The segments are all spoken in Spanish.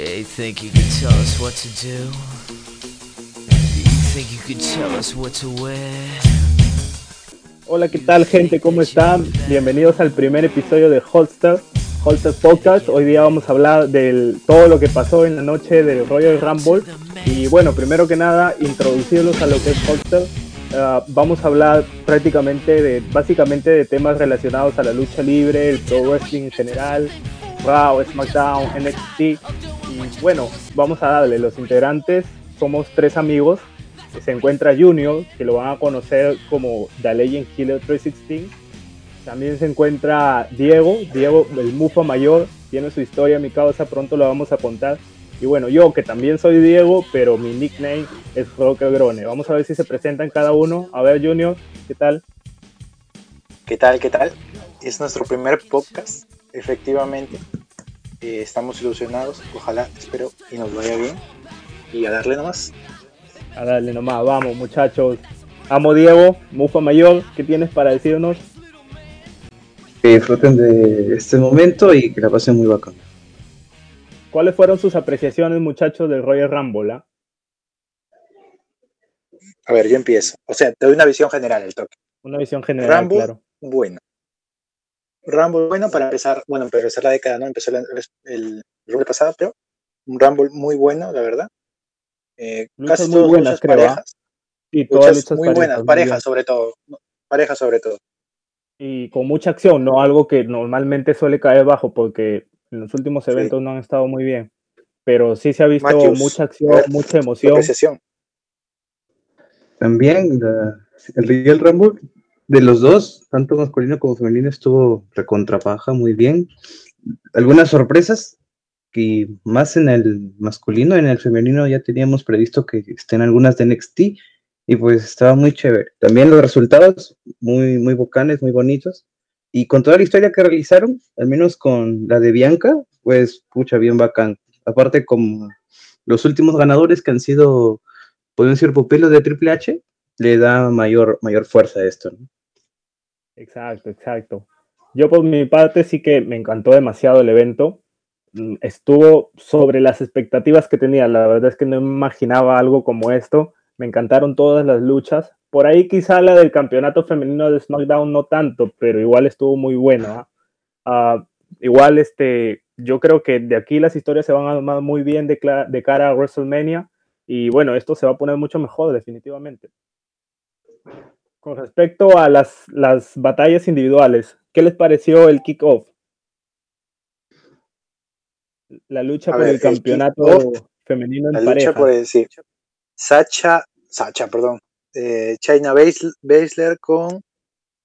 Hey, think you can tell us what to do? Do you think you can tell us what to wear? Hola, ¿qué tal gente? ¿Cómo están? Bienvenidos al primer episodio de Holster, Holster Podcast. Hoy día vamos a hablar de todo lo que pasó en la noche del Royal Rumble. Y bueno, primero que nada, introducirlos a lo que es Holster. Uh, vamos a hablar prácticamente de, básicamente de temas relacionados a la lucha libre, el pro wrestling en general, Raw, SmackDown, NXT. Bueno, vamos a darle. Los integrantes somos tres amigos. Se encuentra Junior, que lo van a conocer como The Legend Killer 316. También se encuentra Diego, Diego, el Mufa mayor, tiene su historia, mi causa, pronto lo vamos a contar. Y bueno, yo que también soy Diego, pero mi nickname es Roque Grone. Vamos a ver si se presentan cada uno. A ver, Junior, ¿qué tal? ¿Qué tal? ¿Qué tal? Es nuestro primer podcast, efectivamente. Eh, estamos ilusionados, ojalá, espero, y nos vaya bien. Y a darle nomás. A darle nomás, vamos muchachos. Amo Diego, Mufa Mayor, ¿qué tienes para decirnos? Que disfruten de este momento y que la pasen muy bacán. ¿Cuáles fueron sus apreciaciones, muchachos, del Royal Rumble? ah? A ver, yo empiezo. O sea, te doy una visión general del toque. Una visión general, Rumble, claro. bueno. Rumble, bueno, para empezar, bueno, para empezar la década, ¿no? Empezó el, el Rumble pasado, pero un Rumble muy bueno, la verdad. Eh, Luchas casi muy todas buenas, creo, ¿ah? parejas. Y todas Luchas muy parejas, buenas, parejas sobre todo. Parejas sobre todo. Y con mucha acción, ¿no? Algo que normalmente suele caer bajo porque en los últimos Sí. eventos no han estado muy bien. Pero sí se ha visto Matthews, mucha acción, ver, mucha emoción. También la- el Royal Rumble de los dos, tanto masculino como femenino, estuvo recontrapaja muy bien. Algunas sorpresas que más en el masculino, en el femenino ya teníamos previsto que estén algunas de NXT y pues estaba muy chévere. También los resultados muy, muy bocanes, muy bonitos. Y con toda la historia que realizaron, al menos con la de Bianca, pues pucha, bien bacán. Aparte como los últimos ganadores que han sido, pueden ser pupilos de Triple H, le da mayor, mayor fuerza a esto. ¿no? Exacto, exacto. Yo por mi parte sí que me encantó demasiado el evento. Mm, Estuvo sobre las expectativas que tenía. La verdad es que no imaginaba algo como esto. Me encantaron todas las luchas. Por ahí quizá la del campeonato femenino de SmackDown no tanto, pero igual estuvo muy buena. Ah, igual este, yo creo que de aquí las historias se van a armar muy bien de, de cara a WrestleMania. Y bueno, esto se va a poner mucho mejor definitivamente. Con respecto a las, las batallas individuales, ¿qué les pareció el kickoff? La lucha A por ver, el campeonato femenino en La pareja. lucha por el, sí. Sacha, Sacha, perdón. Eh, China Baszler, Baszler con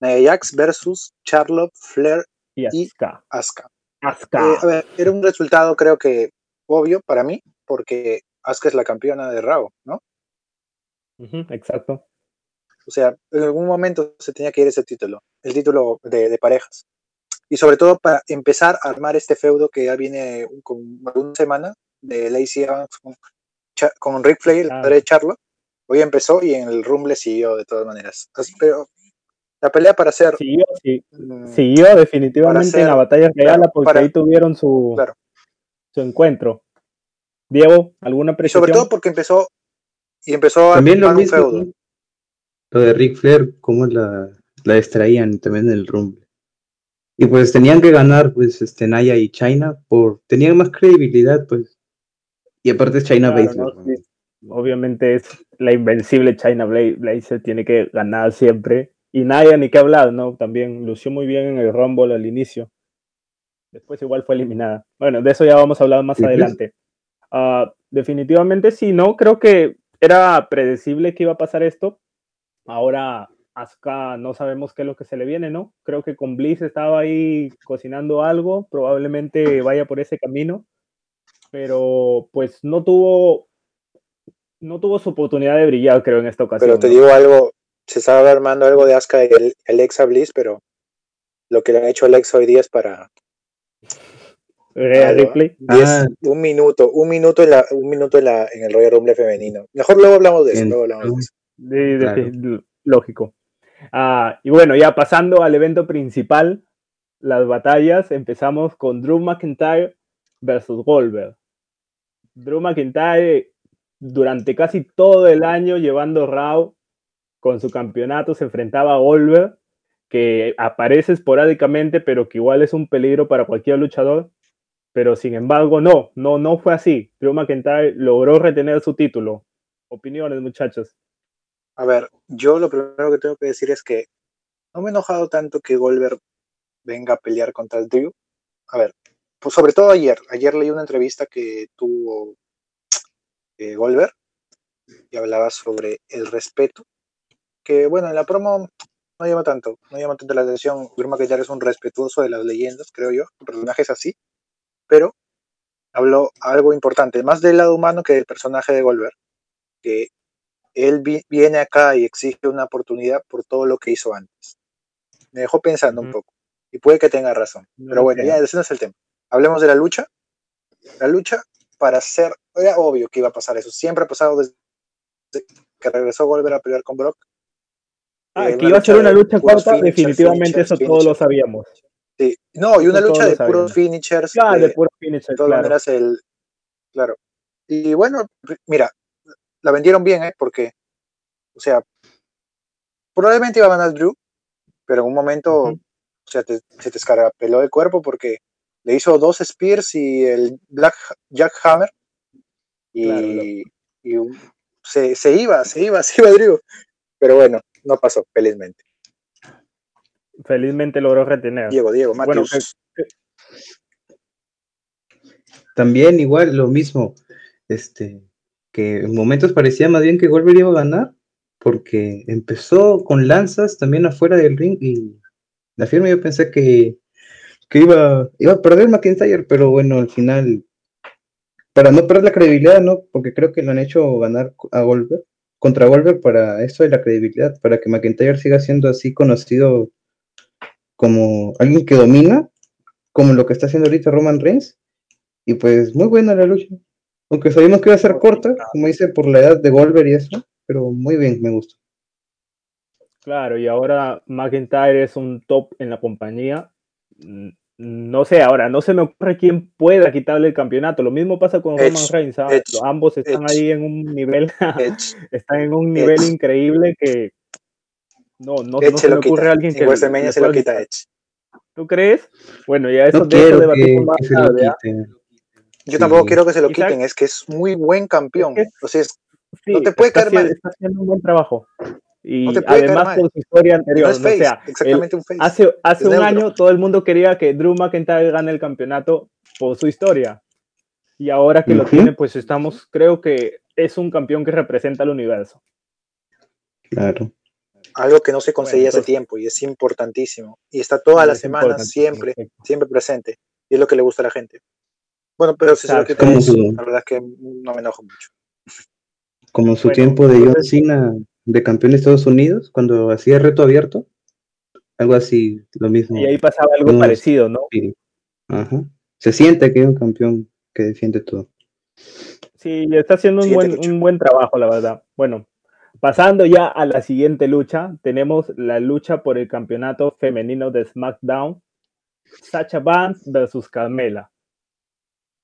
Nia Jax versus Charlotte Flair y y Asuka. Asuka. Asuka. Eh, a ver, era un resultado creo que obvio para mí, porque Asuka es la campeona de Raw, ¿no? Exacto. O sea, en algún momento se tenía que ir ese título, el título de, de parejas. Y sobre todo para empezar a armar este feudo que ya viene con una semana de Lacey Evans con, Rick Flair, el Ah. padre de Charlotte. Hoy empezó y en el Rumble siguió de todas maneras. Así- pero la pelea para hacer Siguió, sí, mm, siguió definitivamente en la batalla real claro, porque para- ahí tuvieron su, claro. su encuentro. Diego, ¿alguna y apreciación? sobre todo porque empezó y empezó También a lo armar un feudo. Lo de Ric Flair, cómo la, la extraían también en el Rumble. Y pues tenían que ganar, pues, este, Naya y China, por, tenían más credibilidad, pues. Y aparte China Claro, Baszler, ¿no? Sí. Obviamente es la invencible China Bla- Blazer, tiene que ganar siempre. Y Naya, ni qué hablar, ¿no? También lució muy bien en el Rumble al inicio. Después igual fue eliminada. Bueno, de eso ya vamos a hablar más Sí, adelante. Ah, definitivamente sí, ¿no? Creo que era predecible que iba a pasar esto. Ahora Asuka no sabemos qué es lo que se le viene, ¿no? Creo que con Bliss estaba ahí cocinando algo, probablemente vaya por ese camino, pero pues no tuvo no tuvo su oportunidad de brillar, creo, en esta ocasión. Pero te ¿no? digo algo, se estaba armando algo de Asuka y el- Alexa Bliss, pero lo que le ha hecho Alexa hoy día es para Rhea algo, ¿eh? Ripley. Diez- Ah. un minuto, un minuto en la, un minuto en la, en el Royal Rumble femenino. Mejor luego hablamos de eso, Bien, luego hablamos de ¿no? eso. Claro. lógico. Ah, y bueno, ya pasando al evento principal, las batallas, empezamos con Drew McIntyre versus Goldberg. Drew McIntyre durante casi todo el año llevando Raw con su campeonato se enfrentaba a Goldberg, que aparece esporádicamente, pero que igual es un peligro para cualquier luchador. Pero sin embargo, no, no, no fue así. Drew McIntyre logró retener su título. Opiniones, muchachos. A ver, yo lo primero que tengo que decir es que no me he enojado tanto que Goldberg venga a pelear contra el Drew. A ver, pues sobre todo ayer. Ayer leí una entrevista que tuvo eh, Goldberg y hablaba sobre el respeto. Que bueno, en la promo no llama tanto, no llama tanto la atención. Drew McIntyre es un respetuoso de las leyendas, creo yo. El personaje es así. Pero habló algo importante, más del lado humano que del personaje de Goldberg. Que él viene acá y exige una oportunidad por todo lo que hizo antes. Me dejó pensando un poco. Y puede que tenga razón. Pero bueno, ya ese no es el tema. Hablemos de la lucha. La lucha para ser, era obvio que iba a pasar eso. Siempre ha pasado desde que regresó a volver a pelear con Brock. Ah, eh, que iba a ser una lucha corta, definitivamente eso todos lo sabíamos. Sí, no, y una lucha de puros finishers. Claro, de, puros finishers. claro. el, claro. Y bueno, mira, la vendieron bien, ¿eh? Porque, o sea, probablemente iba a ganar Drew, pero en un momento, o sea, se te escarapeló el cuerpo porque le hizo dos Spears y el Black Jack Hammer. Y, se, se, iba, se iba, se iba Drew. Pero bueno, no pasó, felizmente. Felizmente logró retener. Diego, Diego, Bueno, también igual lo mismo, este, que en momentos parecía más bien que Goldberg iba a ganar, porque empezó con lanzas también afuera del ring y la firma yo pensé que, que iba, iba a perder McIntyre, pero bueno, al final, para no perder la credibilidad, ¿no? Porque creo que lo han hecho ganar a Goldberg, contra Goldberg para eso de la credibilidad, para que McIntyre siga siendo así conocido como alguien que domina, como lo que está haciendo ahorita Roman Reigns, y pues muy buena la lucha. Aunque sabíamos que iba a ser corta, como dice, por la edad de Wolver y eso, pero muy bien, me gusta. Claro, y ahora McIntyre es un top en la compañía. No sé, ahora no se me ocurre quién pueda quitarle el campeonato. Lo mismo pasa con Roman Reigns. Ambos están ahí en un nivel, están en un nivel increíble que no, no, se me ocurre a alguien que. se lo quita Edge. ¿Tú crees? Bueno, ya eso no de eso más Yo tampoco quiero que se lo quiten, es que es muy buen campeón. o sea, no te puede caer mal. Está haciendo un buen trabajo. Y además por su historia anterior. o sea, exactamente un face. Hace, hace un año todo el mundo quería que Drew McIntyre gane el campeonato por su historia. Y ahora que lo tiene, pues estamos, creo que es un campeón que representa al universo. Claro. Algo que no se conseguía hace tiempo y es importantísimo. Y está todas las semanas, siempre, siempre presente. Y es lo que le gusta a la gente. Bueno, pero si que la verdad es que no me enojo mucho. Como su tiempo de John Cena de campeón de Estados Unidos, cuando hacía reto abierto, algo así, lo mismo. Y ahí pasaba algo parecido, ¿no? Ajá. Se siente que es un campeón que defiende todo. Sí, está haciendo un buen, un buen trabajo, la verdad. Bueno, pasando ya a la siguiente lucha, tenemos la lucha por el campeonato femenino de SmackDown. Sacha Vance versus Carmela.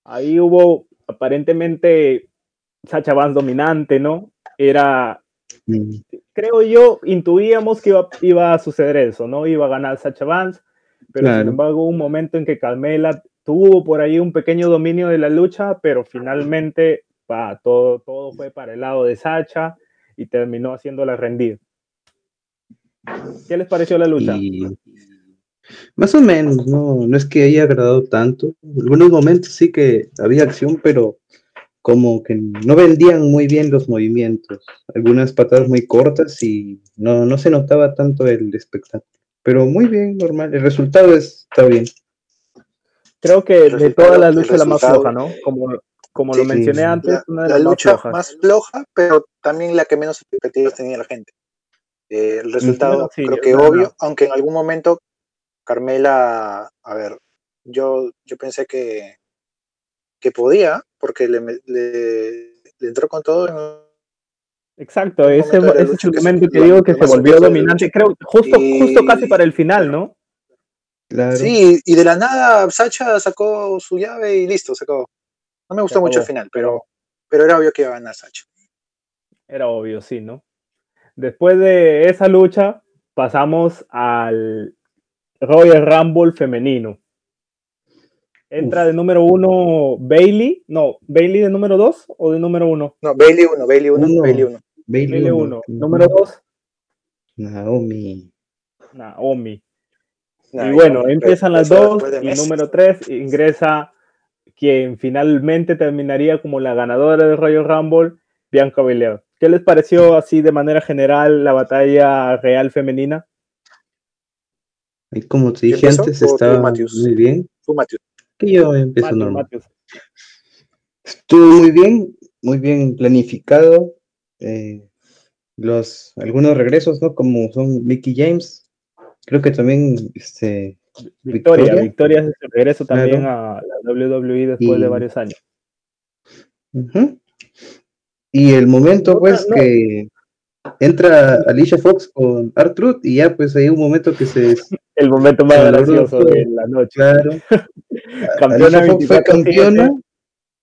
Ahí hubo aparentemente Sacha Vance dominante, ¿no? Era, mm. creo yo, intuíamos que iba, a suceder eso, ¿no? Iba a ganar Sacha Vance, pero sin embargo hubo un momento en que Carmela tuvo por ahí un pequeño dominio de la lucha, pero finalmente todo, todo fue para el lado de Sacha y terminó haciéndola rendir. ¿Qué les pareció la lucha? Más o menos, no, no es que haya agradado tanto. En algunos momentos sí que había acción, pero como que no vendían muy bien los movimientos. Algunas patadas muy cortas y no, no se notaba tanto el espectáculo. Pero muy bien, normal. El resultado está bien. Creo que de todas las luchas la más floja, ¿no? Como, como lo mencioné antes, una de las lucha más, floja, pero también la que menos expectativas tenía la gente. Eh, el resultado, creo que obvio, aunque en algún momento Carmela, a ver, yo, yo pensé que, que podía, porque le, le, entró con todo. Exacto, ese, ese es el momento que, digo que se volvió dominante, creo, justo, justo casi para el final, ¿no? Sí, y de la nada Sacha sacó su llave y listo, sacó. No me gustó mucho el final, pero pero era obvio que iba a ganar Sacha. Era obvio, sí, ¿no? Después de esa lucha, pasamos al Royal Rumble femenino. Entra Uf. de número uno Bailey, no, Bailey de número dos o de número uno. No, Bailey 1, Bailey 1, Uno. Bailey 1. Bailey Bailey uno. uno. Número dos, Naomi. Naomi. y bueno, empiezan las dos y número tres ingresa quien finalmente terminaría como la ganadora del Royal Rumble, Bianca Belair. ¿Qué les pareció así de manera general la batalla real femenina? Y como te ¿Quién dije empezó? antes, ¿O tú, estaba Matthews? muy bien. Tú, Matthew. Que yo Matthews, normal. Matthews. Estuvo muy bien, muy bien planificado. eh, los, algunos regresos, ¿no? Como son Mickey James. Creo que también este, Victoria, Victoria. Victoria se regreso también Claro. a la WWE después de varios años. Y el momento, No, pues, no. que entra Alicia Fox con Artruth y ya, pues, hay un momento que se... El momento más gracioso de la noche. Claro. Campeona fue 24/7, campeona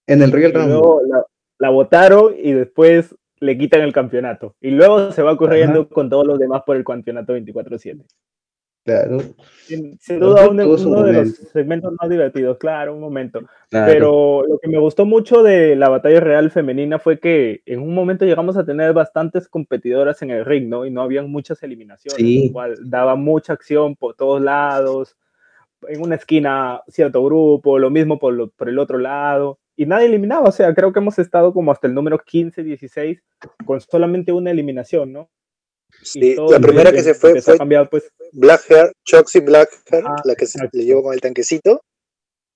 en el y Royal Rumble. la votaron y después le quitan el campeonato. Y luego se va corriendo con todos los demás por el campeonato 24-7. Claro, Sin, duda, uno, uno de los segmentos más divertidos, claro, un momento. claro. Pero lo que me gustó mucho de la batalla real femenina fue que en un momento llegamos a tener bastantes competidoras en el ring, ¿no? Y no habían muchas eliminaciones, Sí. lo cual daba mucha acción por todos lados. En una esquina, cierto grupo, lo mismo por, lo- por el otro lado. Y nadie eliminaba, o sea, creo que hemos estado como hasta el número 15, 16, con solamente una eliminación, ¿no? Sí, la primera que se fue fue cambiar, pues, Blackhair, Choxy Blackhair, Ah, la que se exacto. le llevó con el tanquecito.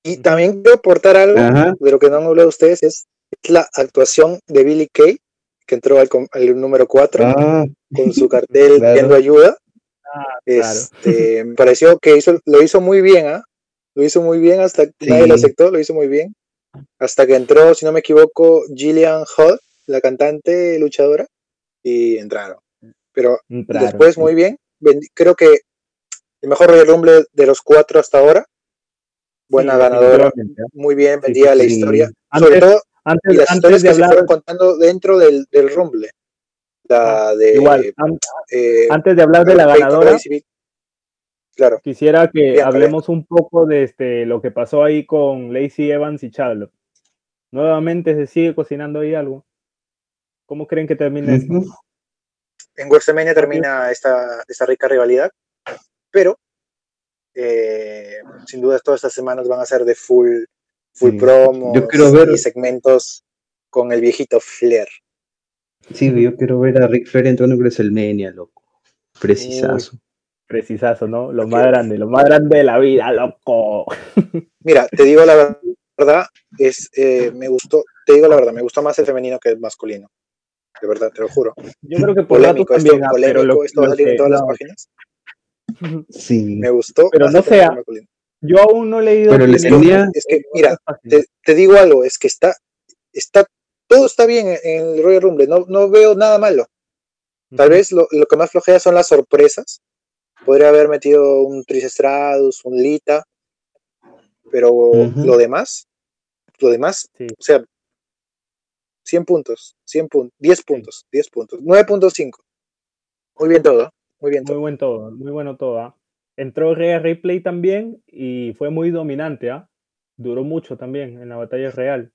Y también quiero aportar algo Ajá. de lo que no han hablado ustedes, es la actuación de Billy Kay, que entró al, al número 4 Ah, con su cartel Claro. pidiendo ayuda. Ah, claro. Este, me pareció que hizo, lo hizo muy bien, ¿ah? Lo hizo muy bien hasta que nadie lo Sí. aceptó, lo hizo muy bien. Hasta que entró, si no me equivoco, Gillian Hall, la cantante luchadora, y entraron. Pero Entraron, después sí. muy bien. Creo que el mejor Royal Rumble de los cuatro hasta ahora. Buena Sí, ganadora. Muy bien sí, la historia. Antes- Sobre todo, Antes, y las antes historias de que se hablar, fueron contando dentro del, del Rumble. La de. igual, an- eh, antes de hablar de la ganadora, Claro. quisiera que hablemos un poco de este, lo que pasó ahí con Lacey Evans y Charlotte. Nuevamente se sigue cocinando ahí algo. ¿Cómo creen que termine esto? En WrestleMania termina esta, esta rica rivalidad, pero eh, sin duda todas estas semanas van a ser de full, full Sí. promos Yo quiero ver- y segmentos con el viejito Flair. Sí, yo quiero ver a Rick Flair entrando en WrestleMania, loco. Precisazo. Precisazo, ¿no? Lo más grande, lo más grande de la vida, loco. Mira, te digo la verdad, es, eh, me gustó, te digo la verdad, me gustó más el femenino que el masculino. De verdad, te lo juro. Yo creo que por Polémico, rato esto, también, ah, pero polémico, lo, esto va a lo salir en todas las páginas. Sí. Me gustó. Pero no sea- yo aún no he leído. Pero les tenía- Es que, mira, te, te digo algo, es que está, está, todo está bien en, el Royal Rumble, no, no veo nada malo. Tal vez lo, lo que más flojea son las sorpresas. Podría haber metido un Tris Stratus, un Lita, pero lo demás, lo demás, Sí. o sea, 100 puntos, 100 puntos, 10 puntos, 10 puntos, 9.5. Muy bien todo, muy bien Muy todo. buen todo, muy bueno todo. ¿ah? Entró Rhea Ripley también y fue muy dominante. ¿ah? Duró mucho también en la batalla real.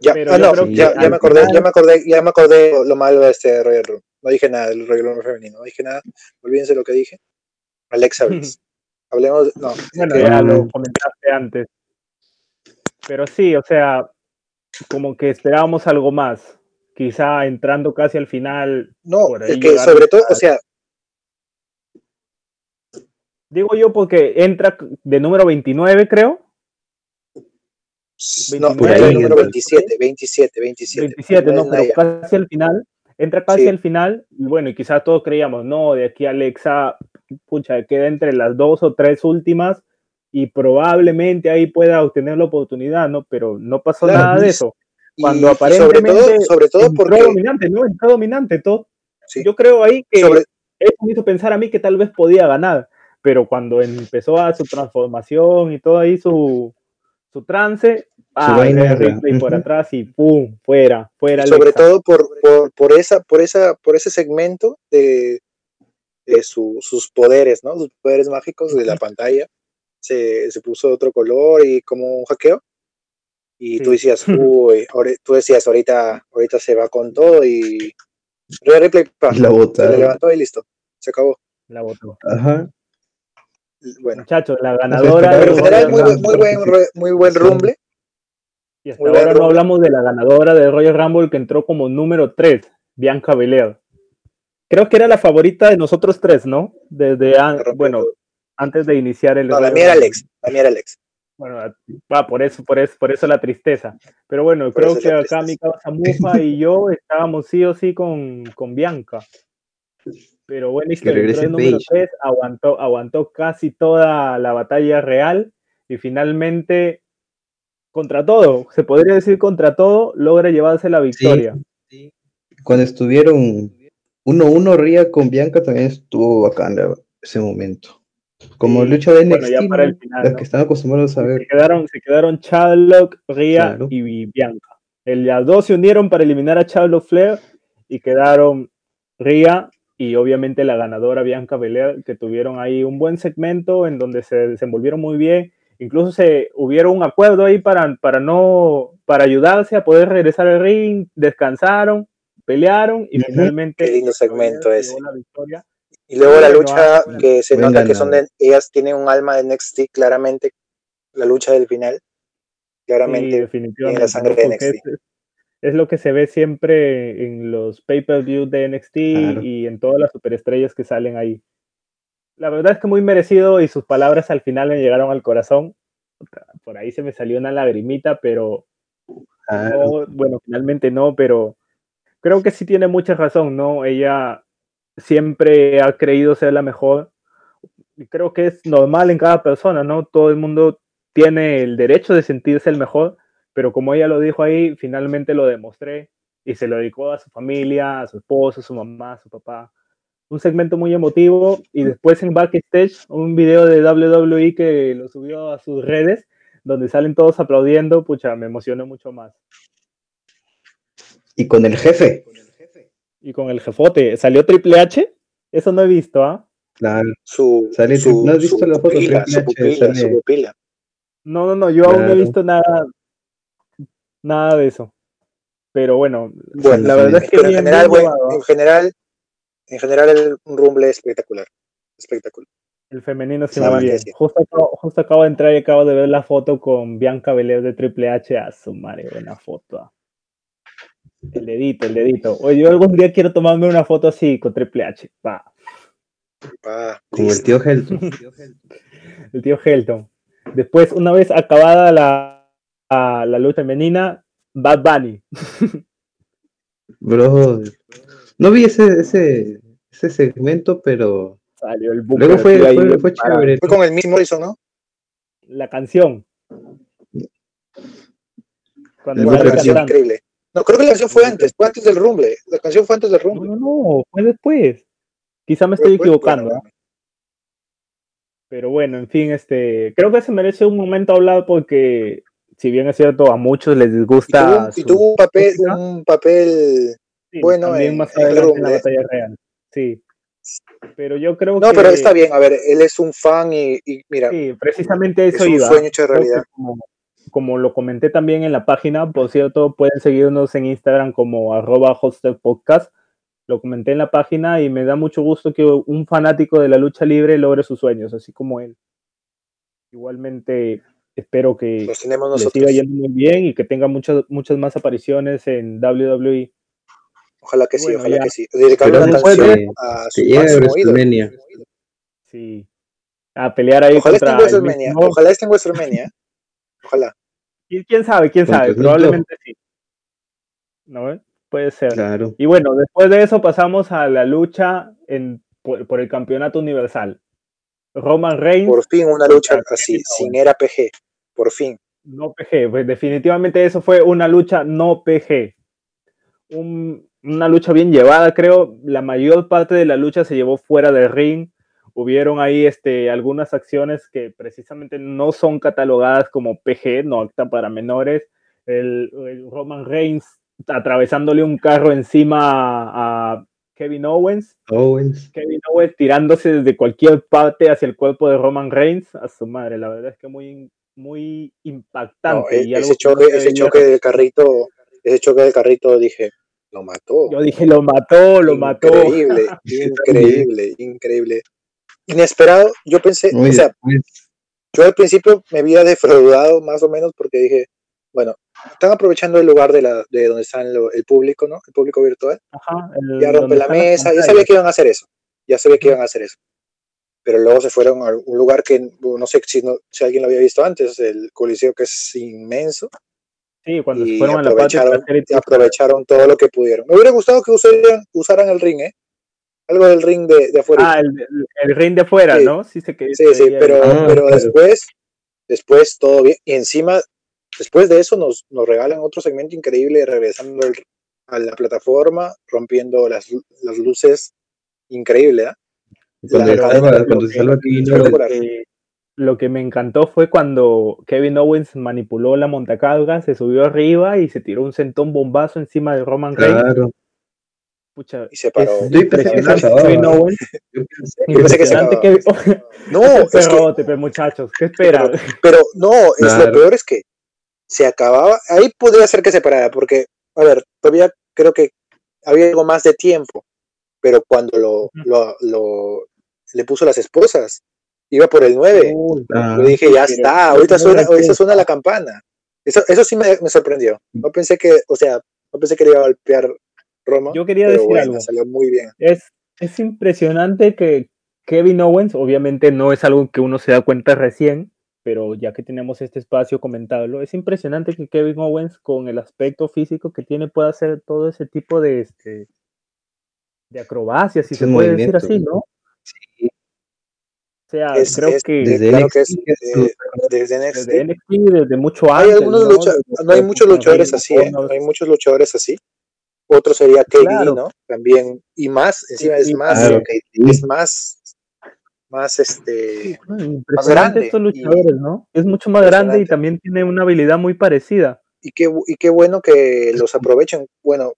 Ya, pero ah, no, ya, me acordé, final- ya me acordé, ya me acordé lo malo de este Royal Rumble. No dije nada del Royal Rumble femenino, no dije nada, olvídense lo que dije. Alexa Bliss. Hablemos, de- no, Bueno, ya lo comentaste antes. Pero sí, o sea, como que esperábamos algo más. Quizá entrando casi al final. no, por ahí es que sobre todo, a- o sea, Digo yo porque entra de número 29, creo. no, 29, entra el número entra. 27, 27, 27. 27, no, pero casi al final. Entra casi Sí. al final. Y bueno, y quizás todos creíamos, no, de aquí Alexa, pucha, queda entre las dos o tres últimas. Y probablemente ahí pueda obtener la oportunidad, ¿no? Pero no pasó Claro, nada de y- eso. Y- Cuando y aparentemente sobre todo, sobre todo porque dominante, ¿no? Entró dominante. Todo. sí, Yo creo ahí que sobre, eso me hizo pensar a mí que tal vez podía ganar, pero cuando empezó a su transformación y todo ahí su, su trance, Ah, Ripley por atrás y pum, fuera, fuera. sobre Alexa. todo por, por, por esa, por esa, por ese segmento de, de su- sus poderes, ¿no? Sus poderes mágicos de la pantalla. Se, se puso de otro color y como un hackeo. Y tú decías, uy, tú decías, ahorita, ahorita se va con todo y Rhea Ripley, pa, La se le botaron. levantó y listo. Se acabó. La votó. Ajá. Bueno, Muchachos, la ganadora pero general muy, buen- Rumble. muy buen, muy buen rumble. Y hasta muy ahora no rumble. hablamos de la ganadora del Royal Rumble que entró como número 3, Bianca Belair. Creo que era la favorita de nosotros tres, ¿no? Desde, bueno, todo. Antes de iniciar el No, la mía era. Alex. La mía era Alex. Bueno, va, por eso, por eso, por eso la tristeza. Pero bueno, Por creo que acá mi causa Mufa y yo estábamos sí o sí con, con Bianca. Pero bueno, Que entró regrese el número Paige. 3, aguantó, aguantó casi toda la batalla real y finalmente, contra todo, se podría decir contra todo, logra llevarse la victoria. Cuando estuvieron 1-1 Ría con Bianca también estuvo bacán ese momento. Como Sí, lucha de bueno, NXT, ya para el final, las ¿no? que están acostumbrados a ver. Se quedaron, se quedaron Charlotte, Rhea Claro. y Bianca. El, las dos se unieron para eliminar a Charlotte Flair y quedaron Rhea y obviamente la ganadora Bianca Belair, que tuvieron ahí un buen segmento en donde se desenvolvieron muy bien. Incluso se hubieron un acuerdo ahí para, para no para ayudarse a poder regresar al ring, descansaron, pelearon y Ujú. finalmente Qué lindo segmento ese. la victoria. Y luego la lucha bueno. que se nota que son de, ellas tienen un alma de NXT claramente, la lucha del final, claramente definitivamente. la sangre de NXT. es, es lo que se ve siempre en los pay-per-view de NXT Claro. y en todas las superestrellas que salen ahí. La verdad es que muy merecido y sus palabras al final me llegaron al corazón. Por ahí se me salió una lagrimita, pero Ah, no, bueno, finalmente no, pero creo que sí tiene mucha razón, ¿no? Ella siempre ha creído ser la mejor. Y creo que es normal en cada persona, ¿no? Todo el mundo tiene el derecho de sentirse el mejor, pero como ella lo dijo ahí, finalmente lo demostré y se lo dedicó a su familia, a su esposo, a su mamá, a su papá. Un segmento muy emotivo y después en backstage un video de WWE que lo subió a sus redes donde salen todos aplaudiendo, pucha, me emocionó mucho más. Y con el jefe. Y con el jefote, ¿salió Triple H? Eso no he visto, ¿ah? Claro. Su, Sale- su, ¿no has visto la foto? pupila, Triple su H pupila, su sale- pupila. No, no, no, yo aún no he visto nada, nada de eso. Pero bueno, Bueno, la verdad es que pero en general, bien bueno, llevado, ¿ah? en general, en general el un rumble espectacular, espectacular. el femenino nada va bien. Justo acabo, justo acabo de entrar y acabo de ver la foto con Bianca Belair de Triple H. A su madre, buena foto. El dedito, el dedito. Oye, yo algún día quiero tomarme una foto así con Triple H. Va. Ah, Como el tío Helton. el tío Helton. Después, una vez acabada la, la lucha femenina, Bad Bunny. Bro. No vi ese, ese, ese segmento, pero Salió el luego fue, fue, chévere. Fue con el mismo Morrison, ¿no? La canción. Cuando La canción cantando. increíble. No, creo que la canción fue antes, fue antes del rumble. La canción fue antes del No, rumble. no, no, fue después. Quizá me estoy después, equivocando, bueno, ¿ah? pero bueno, en fin, este, creo que se merece un momento hablar porque, si bien es cierto, a muchos les Y tuvo, disgusta. y tuvo un papel, música, un papel. sí, bueno en- más en el en la rumble. batalla real. Sí, pero yo creo No, que pero está bien. A ver, él es un fan y, y mira, sí, precisamente es eso un iba. sueño hecho que realidad. Como, como lo comenté también en la página, por cierto, pueden seguirnos en Instagram como arroba podcast. Lo comenté en la página y me da mucho gusto que un fanático de la lucha libre logre sus sueños, así como él. Igualmente, espero que Los tenemos le siga yendo muy bien y que tenga muchas, muchas más apariciones en WWE. Ojalá que sí, Bueno, ojalá ya. que sí. Dedicarle una canción de- a Que su máximo ídolo. WrestleMania. Sí. A pelear ahí Ojalá esté en contra el mismo- Ojalá esté en WrestleMania. Ojalá. ¿Quién- ¿Quién sabe? ¿Quién sabe? Probablemente sí. ¿No? Puede ser. Claro. Y bueno, después de eso pasamos a la lucha en, por, por el campeonato universal. Roman Reigns, Por fin una lucha así, sin era PG. Por fin. no PG, pues definitivamente eso fue una lucha no PG. Un- una lucha bien llevada, creo. La mayor parte de la lucha se llevó fuera del ring. Hubieron ahí este, algunas acciones que precisamente no son catalogadas como PG, no acta para menores. El, el Roman Reigns atravesándole un carro encima a Kevin Owens. Owens. Kevin Owens tirándose desde cualquier parte hacia el cuerpo de Roman Reigns. A su madre, la verdad es que muy, muy impactante. e- y ese choque, se ese choque del carrito, ese choque del carrito dije, lo mató. Yo dije, lo mató, lo mató. Increíble, increíble, increíble. Inesperado, yo pensé, Muy o sea, después. yo al principio me había defraudado más o menos porque dije, bueno, están aprovechando el lugar de, la, de donde está el, el público, ¿no? El público virtual. Ajá, el- Ya rompe la mesa, ya sabía que iban a hacer eso, ya sabía que iban a hacer eso. Pero luego se fueron a un lugar que no sé si, no- si alguien lo había visto antes, el Coliseo que es inmenso, Sí, cuando se y fueron a la parte aprovecharon, y y todo. aprovecharon todo lo que pudieron. Me hubiera gustado que usaran, usaran el ring, ¿eh? Algo del ring de, de afuera. Ah, el, el- el ring de fuera, Sí. ¿no? Sí, se que Sí, pero. Ah, pero claro. después, después todo bien. Y encima, después de eso nos, nos regalan otro segmento increíble regresando a la plataforma, rompiendo las, las luces. Increíble, ¿ah? Cuando, La- salva, lo cuando que- se salva Kevin lo Owens, que- que- lo que me encantó fue cuando Kevin Owens manipuló la montacarga, se subió arriba y se tiró un sentón bombazo encima de Roman Reigns. Pucha, Y se paró. es Yo pensé que impresionante No, es que, perrote, pe, muchachos. ¿Qué esperan? pero no, es lo Claro. peor es que se acababa. Ahí podría ser que se parara, porque, a ver, todavía creo que había algo más de tiempo, pero cuando lo, lo, lo- le puso las esposas, iba por el 9. Uy, Ah, Yo dije, ya pero- está, ahorita pero- suena, ahorita suena la campana. Eso, eso sí me, me sorprendió. No pensé que, o sea, no pensé que le iba a golpear Roma. Yo quería pero decir bueno, algo. salió muy bien. es, es impresionante que Kevin Owens, obviamente no es algo que uno se da cuenta recién, pero ya que tenemos este espacio comentarlo, es impresionante que Kevin Owens con el aspecto físico que tiene pueda hacer todo ese tipo de este de acrobacias, si Ese se puede decir movimiento. así, ¿no? Sí. O sea, Es- creo es que desde- claro NXT, que es, es eh, desde NXT. desde NXT, desde mucho Hay antes. algunos ¿no? lucha- Desde no hay muchos luchadores así, ¿eh? No hay muchos luchadores así. Otro sería KD, Claro. ¿no? También, y más, encima es más, Claro, es más, más este, Impresionante grande estos y- luchadores, ¿no? Es mucho más grande y también tiene una habilidad muy parecida. y qué, y qué bueno que los aprovechen. Bueno,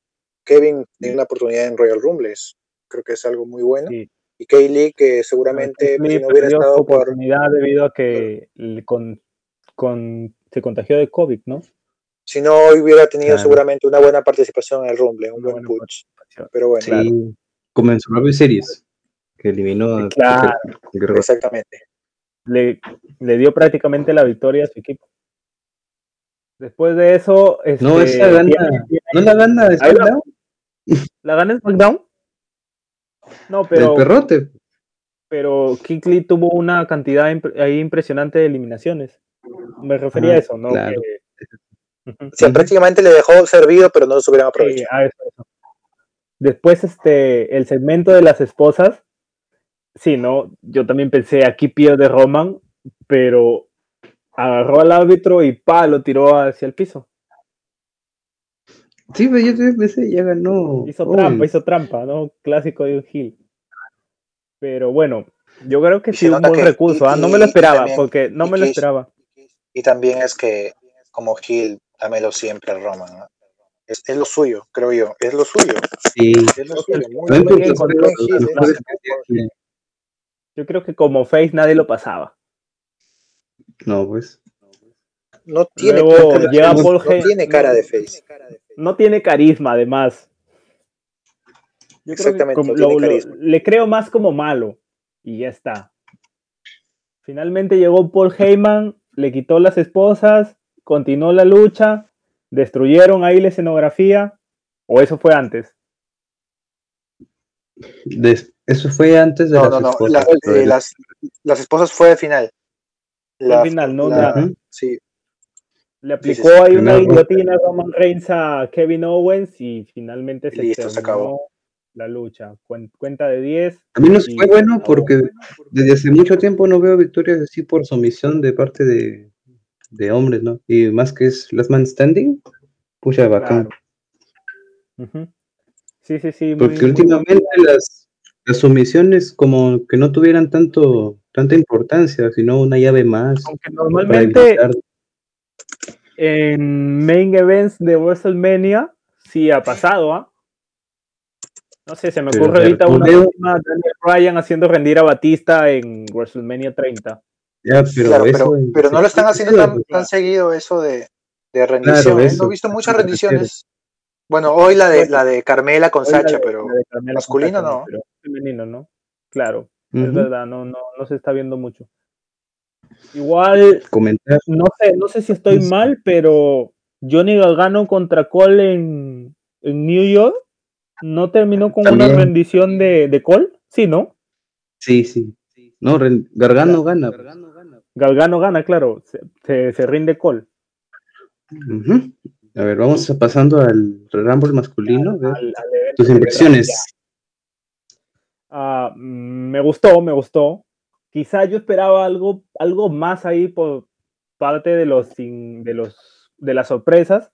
Kevin tiene una oportunidad en Royal Rumble, es- creo que es algo muy bueno. Sí. Y Kaylee, que seguramente si no hubiera estado por, oportunidad debido a que con, con, se contagió de COVID, ¿no? Si no hubiera tenido Claro. seguramente una buena participación en el Rumble, un Una buen push. Pero bueno, Sí. Como en Survivor Series, que eliminó a Claro. Exactamente. Le, le dio prácticamente la victoria a su equipo. Después de eso, No, este, esa gana. tiene- ¿No la gana de. SmackDown? ¿La gana SmackDown? No, El pero, perrote. pero Lee tuvo una cantidad ahí impresionante de eliminaciones. Me refería Ah, a eso, ¿no? claro. Que- Ujú. O sea, Ujú. prácticamente le dejó servido, pero no lo supieron Sí, aprovechar. a eso, eso. Después, este, el segmento de las esposas. Sí, ¿no? Yo también pensé, aquí pierde Roman, pero agarró al árbitro y pa, lo tiró hacia el piso. Sí, pero yo también pensé, ya ganó. Hizo trampa, hizo trampa, ¿no? Clásico de un heel. Pero bueno, yo creo que Y sí, un buen recurso. y- ah, No me lo esperaba, también- porque no me lo que- esperaba. Y también es que, como Gil, dámelo siempre a Roman. ¿no? Es, es lo suyo, creo yo. Es lo suyo. Sí. Es lo suyo. Yo creo que como face nadie lo pasaba. No, pues. No tiene, Luego cara- llega no- Paul no Hey- tiene cara de face. No tiene carisma, además. Yo creo que Exactamente, como- no tiene lo- lo- carisma. le creo más como malo. Y ya está. Finalmente llegó Paul Heyman, le quitó las esposas, continuó la lucha, destruyeron ahí la escenografía. ¿O eso fue antes? Des- eso fue antes de No, las no, no. esposas, la- eh, las, las esposas fue al final. Fue al final, no la- la- Sí, Le Sí, sí, aplicó sí. ahí una guillotina a Roman Reigns a Kevin Owens y finalmente se Listo, se acabó. terminó la lucha. Cuen- Cuenta de 10. A mí nos y fue bueno porque desde hace mucho tiempo no veo victorias así por sumisión de parte de, de hombres, ¿no? Y más que es Last Man Standing, pucha, bacán. Claro. Sí, sí, sí. Porque muy últimamente las, las sumisiones como que no tuvieran tanto tanta importancia, sino una llave más. Aunque normalmente en main events de WrestleMania sí ha pasado, ¿ah? No sé, se me ocurre ahorita una última, Daniel Bryan haciendo rendir a Batista en WrestleMania 30. Ya, pero claro, pero, pero no lo están haciendo tan, tan seguido eso de, de rendición. he visto muchas rendiciones. Bueno, hoy la de la de Carmela con Hoy Sacha, de- pero masculino Sacha, no. Pero femenino, ¿no? Claro, es verdad, no, no, no se está viendo mucho. Igual, Comentar. no sé, no sé si estoy Sí. mal, pero Johnny Gargano contra Cole en, en New York no terminó con una rendición de, de Cole, sí, ¿no? Sí, sí. No, Gargano gana. Gargano gana, claro, se, se, se rinde Cole. A ver, vamos a- pasando al Rumble masculino. al- al tus impresiones. Ah, mm, me gustó, me gustó. Quizá yo esperaba algo, algo más ahí por parte de los, de los de las sorpresas,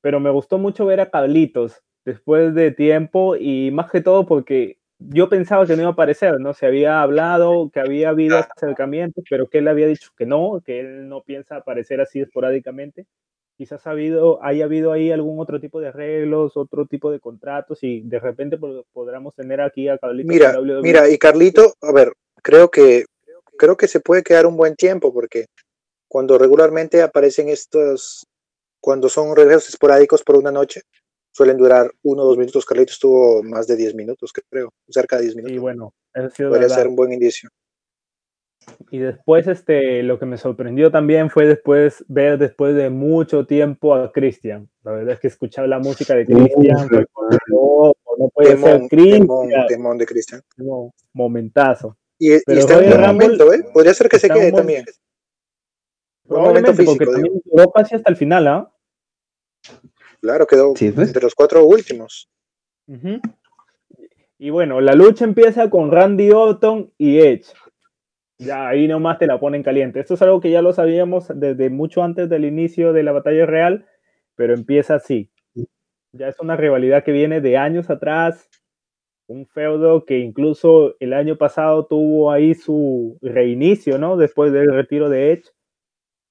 pero me gustó mucho ver a Carlitos después de tiempo y más que todo porque yo pensaba que no iba a aparecer, ¿no? Se había hablado, que había habido acercamientos, pero que él había dicho que no, que él no piensa aparecer así esporádicamente. Quizás ha habido, haya habido ahí algún otro tipo de arreglos, otro tipo de contratos y de repente pod- podremos tener aquí a Carlitos Mira, mira, y Carlito, a ver, creo que creo que se puede quedar un buen tiempo porque cuando regularmente aparecen estos, cuando son regresos esporádicos por una noche, suelen durar uno o dos minutos. Carlitos tuvo más de 10 minutos, creo, cerca de 10 minutos. Y bueno, eso ha sido Podría ser un buen indicio. Y después, este, lo que me sorprendió también fue después ver después de mucho tiempo a Christian. La verdad es que escuchar la música de Christian, fue como, no, no puede ser Temón, Christian, temón, temón de Cristian. no, momentazo. Y, y está en un momento, ¿eh? Podría ser que se quede un también. Buen momento Probablemente, porque físico, digo. también duró casi hasta el final, ¿ah? Claro, quedó Sí, pues. entre los cuatro últimos. Y bueno, la lucha empieza con Randy Orton y Edge. Ya ahí nomás te la ponen caliente. Esto es algo que ya lo sabíamos desde mucho antes del inicio de la batalla real, pero empieza así. Ya es una rivalidad que viene de años atrás. Un feudo que incluso el año pasado tuvo ahí su reinicio, ¿no? Después del retiro de Edge.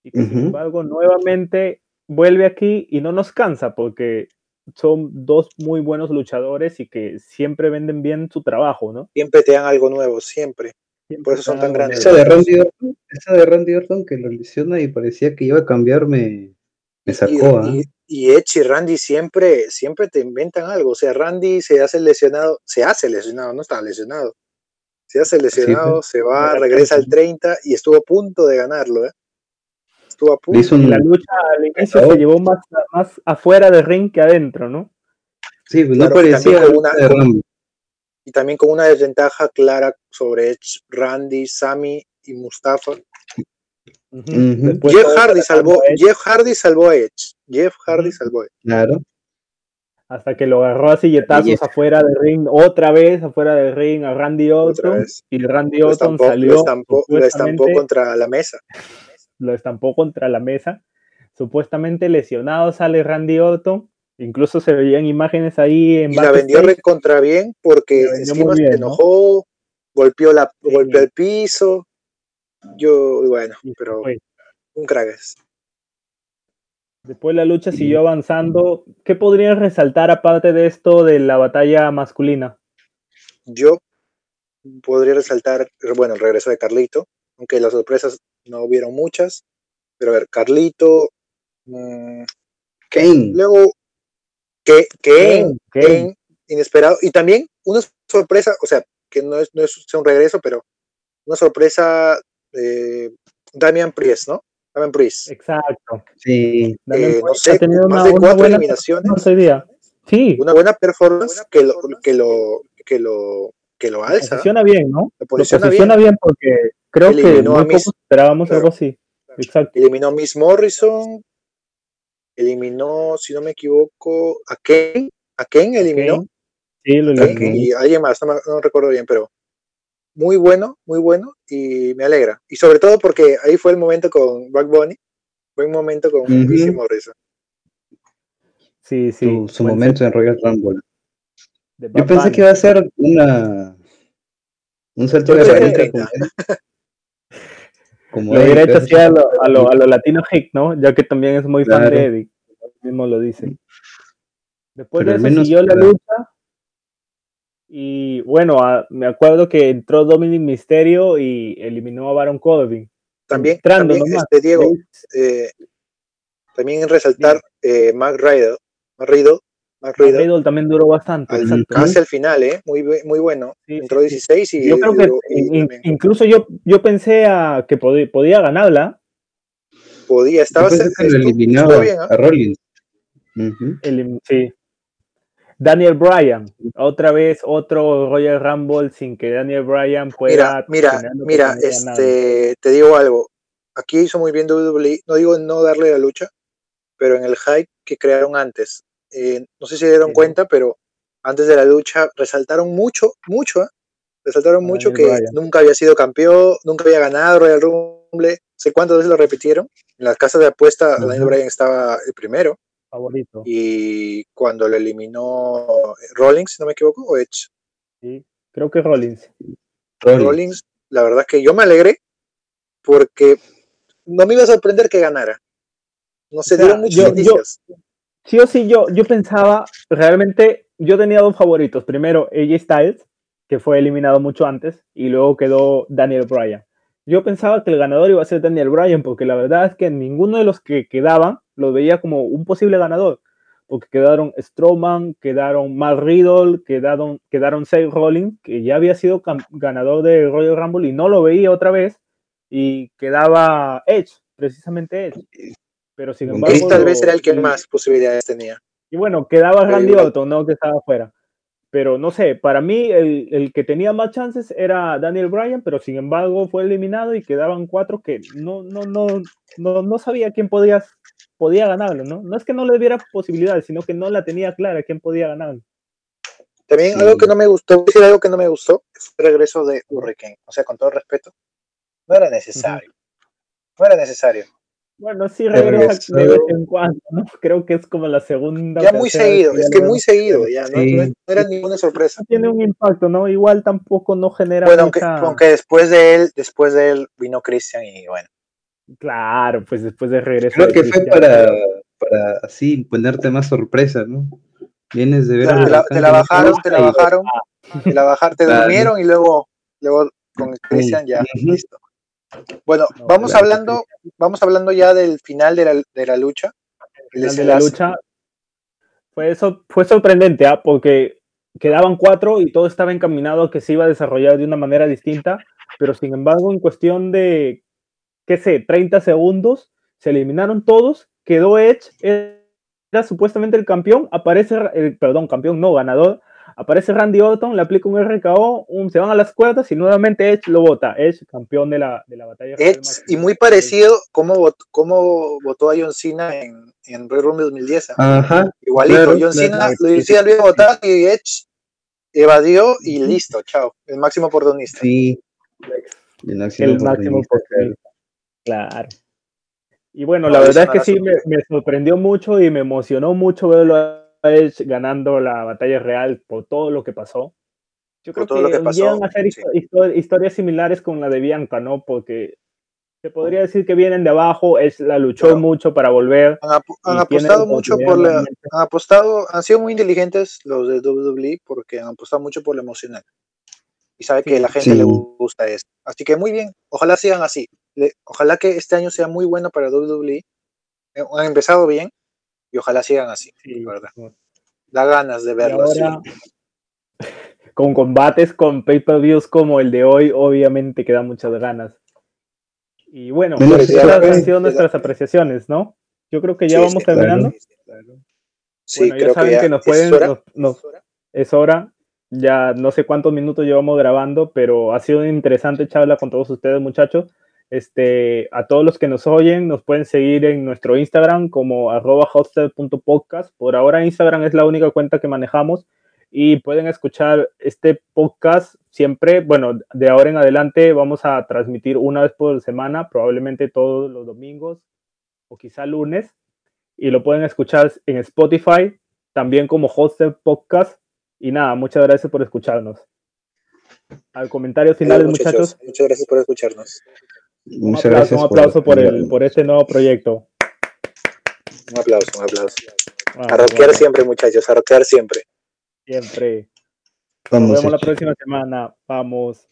Y que sin embargo nuevamente vuelve aquí y no nos cansa porque son dos muy buenos luchadores y que siempre venden bien su trabajo, ¿no? Siempre te dan algo nuevo, siempre. Siempre Por eso son tan grandes. Esa de Randy Orton, esa de Randy Orton que lo lesiona y parecía que iba a cambiar, me, me Y, sacó. ¿ah? y, y Edge y Randy siempre, siempre te inventan algo. O sea, Randy se hace lesionado, se hace lesionado, no estaba lesionado. Se hace lesionado, se va, regresa al sí. 30 y estuvo a punto de ganarlo, ¿eh? Estuvo a punto. un- la lucha al inicio se llevó más, más afuera del ring que adentro, ¿no? Sí, no Claro, parecía también una-. Y también con una desventaja clara sobre Edge, Randy, Sammy y Mustafa. Jeff Hardy salvó, a Edge Jeff Hardy salvó a Edge. Jeff Hardy salvó a Edge. Claro. hasta que lo agarró a silletazos Yes. afuera del ring, otra vez afuera del ring a Randy Otra Orton. vez. Y Randy Orton salió, lo estampó, lo estampó contra la mesa. Lo estampó contra la mesa. Supuestamente lesionado sale Randy Orton. Incluso se veían imágenes ahí en Y la vendió recontra bien porque La encima se enojó, golpeó, la, Sí. golpeó el piso. Yo, bueno, pero un crack es. Después la lucha siguió avanzando. ¿Qué podrías resaltar aparte de esto de la batalla masculina? Yo podría resaltar, bueno, el regreso de Carlito, aunque las sorpresas no hubieron muchas. Pero a ver, Carlito, mm, Kane. luego, que, que, Kane, Kane, inesperado. Y también una sorpresa, o sea, que no es, no es un regreso, pero una sorpresa, eh, Damian Priest, ¿no? Damian Priest. Exacto. Sí. Damian Eh, no sé, ha tenido más una- de una cuatro buena eliminaciones. día. Sí, Una buena performance que lo, que lo, que lo, que lo lo alza. posiciona bien, ¿no? Lo Lo posiciona bien. bien porque creo que Eliminó a muy Miss- esperábamos claro. algo así. Exacto. Eliminó a Miss Morrison. Eliminó, si no me equivoco, a Kane. A Kane eliminó. Sí, lo eliminó. y alguien más, no, me- no recuerdo bien, pero muy bueno, muy bueno y me alegra. Y sobre todo porque ahí fue el momento con Buck Bunny, buen momento con. Miss Morrison. Sí, sí. su, momento en Royal Rumble. Yo pensé Bunny. que iba a ser una, Un salto de varita como él. Como Lo hubiera hecho así a lo, a lo, a lo latino hick, ¿no? Ya que también es muy fan Claro. de Eddie. Él mismo lo dice. Después Pero de eso siguió la lucha. Y bueno, a- me acuerdo que entró Dominic Mysterio y eliminó a Baron Corbin. También, Entrando también nomás. este, Diego, eh, también resaltar eh, Mac Riddle, Mac Riddle, también duró bastante. al- casi al final, ¿eh? Muy, muy bueno. Sí, Entró sí, sí. 16 y, Yo creo que duró- y in- también incluso yo, yo pensé a que podía, podía ganarla. podía, estaba bien, ¿ah? a Rollins. El- sí. Daniel Bryan, otra vez otro Royal Rumble sin que Daniel Bryan pueda. Mira, mira, mira, este, te digo algo. Aquí hizo muy bien WWE. No digo no darle la lucha, pero en el hype que crearon antes. Eh, no sé si se dieron Sí. cuenta, pero antes de la lucha resaltaron mucho, mucho, ¿ah? resaltaron A mucho Daniel que Bryan. nunca había sido campeón, nunca había ganado Royal Rumble. sé cuántas veces lo repitieron. En las casas de apuesta, Ajá. Daniel Bryan estaba el primero. favorito. Y cuando lo eliminó Rollins, si no me equivoco, o Edge, Sí, creo que Rollins. Rollins. Rollins, la verdad es que yo me alegré porque no me iba a sorprender que ganara. No se O sea, dieron muchos yo- yo- indicios. Sí o sí, yo, yo pensaba, realmente, yo tenía dos favoritos. Primero, AJ Styles, que fue eliminado mucho antes, y luego quedó Daniel Bryan. Yo pensaba que el ganador iba a ser Daniel Bryan, porque la verdad es que ninguno de los que quedaban lo veía como un posible ganador. Porque quedaron Strowman, quedaron Matt Riddle, quedaron, quedaron Seth Rollins, que ya había sido ganador de Royal Rumble y no lo veía otra vez. Y quedaba Edge, precisamente Edge. Pero sin embargo. Chris tal lo- vez era el que más posibilidades tenía. y bueno, quedaba Randy. Orton, ¿no? Que estaba afuera. Pero no sé, para mí el, el que tenía más chances era Daniel Bryan, pero sin embargo fue eliminado y quedaban cuatro que no, no, no, no, no sabía quién podía, podía ganarlo, ¿no? No es que no le diera posibilidades, sino que no la tenía clara quién podía ganarlo. También Sí. algo que no me gustó, voy a decir algo que no me gustó, fue el regreso de Hurricane. O sea, con todo respeto, no era necesario. No era necesario. Bueno, sí regresa de vez en cuando, ¿no? Creo que es como la segunda. Ya muy seguido, es que muy seguido, ya no, Sí. no- no era ninguna sorpresa. Tiene un impacto, ¿no? Igual tampoco no genera Bueno, aunque, mucha- aunque después de él, después de él vino Christian y bueno. Claro, pues después de regreso. Creo de que fue para, para así ponerte más sorpresa, ¿no? Vienes de ver Claro, al te, la, te la bajaron, te la bajaron, te la bajaron, te durmieron y luego, luego con Christian ya, listo. Bueno, No, vamos claro, hablando, vamos hablando ya del final de la, de la lucha. El final de la lucha fue eso fue sorprendente ¿ah? porque quedaban cuatro y todo estaba encaminado a que se iba a desarrollar de una manera distinta pero sin embargo en cuestión de qué sé 30 segundos se eliminaron todos quedó Edge era supuestamente el campeón aparece el perdón campeón no ganador aparece Randy Orton le aplica un RKO un, se van a las cuerdas y nuevamente Edge lo vota Edge campeón de la, de la batalla Edge, y muy parecido como votó, como votó a John Cena en, en Royal Rumble 2010. ¿ah? Ajá, Igualito, claro, John claro. Cena, John Cena lo iba a votar y Edge evadió y listo, chao. El máximo oportunista. sí. El máximo, el máximo oportunista, claro. Y bueno, No, la verdad es que sí me, me sorprendió mucho y me emocionó mucho verlo Edge ganando la batalla real por todo lo que pasó. Yo Por creo todo que, lo que pasó, a hacer sí. histo- histo- historias similares con la de Bianca, ¿no? Porque se podría decir que vienen de abajo, Edge la luchó Pero- mucho para volver. Han, ap- han apostado mucho por la, han apostado, han sido muy inteligentes los de WWE porque han apostado mucho por lo emocional. Y sabe que Sí. la gente Sí. le gusta esto. Así que muy bien, ojalá sigan así. Le- ojalá que este año sea muy bueno para WWE. Eh, Han empezado bien y ojalá sigan así, Sí. la verdad. Da ganas de verlo así. con combates con pay-per-views como el de hoy, obviamente que da muchas ganas. Y bueno, pues esas han sido nuestras apreciaciones, ¿no? Yo creo que ya Sí, vamos sí, terminando. Sí, Bueno, ya saben que, ya que nos es pueden- hora. nos- nos- Es hora. Ya no sé cuántos minutos llevamos grabando, pero ha sido una interesante charla con todos ustedes, muchachos. Este, a todos los que nos oyen, nos pueden seguir en nuestro Instagram como arroba hostel.podcast. Por ahora Instagram es la única cuenta que manejamos y pueden escuchar este podcast siempre, bueno, de ahora en adelante vamos a transmitir una vez por semana, probablemente todos los domingos o quizá lunes, y lo pueden escuchar en Spotify, también como Hostel Podcast. Y nada, muchas gracias por escucharnos. Al comentario finales, muchachos. Muchas gracias por escucharnos. Un Muchas aplauso, gracias un aplauso por, el, por este nuevo proyecto. Un aplauso, un aplauso. Ah, a rockear bueno, siempre, muchachos, a rockear siempre. Siempre. Nos vemos la próxima semana. Vamos.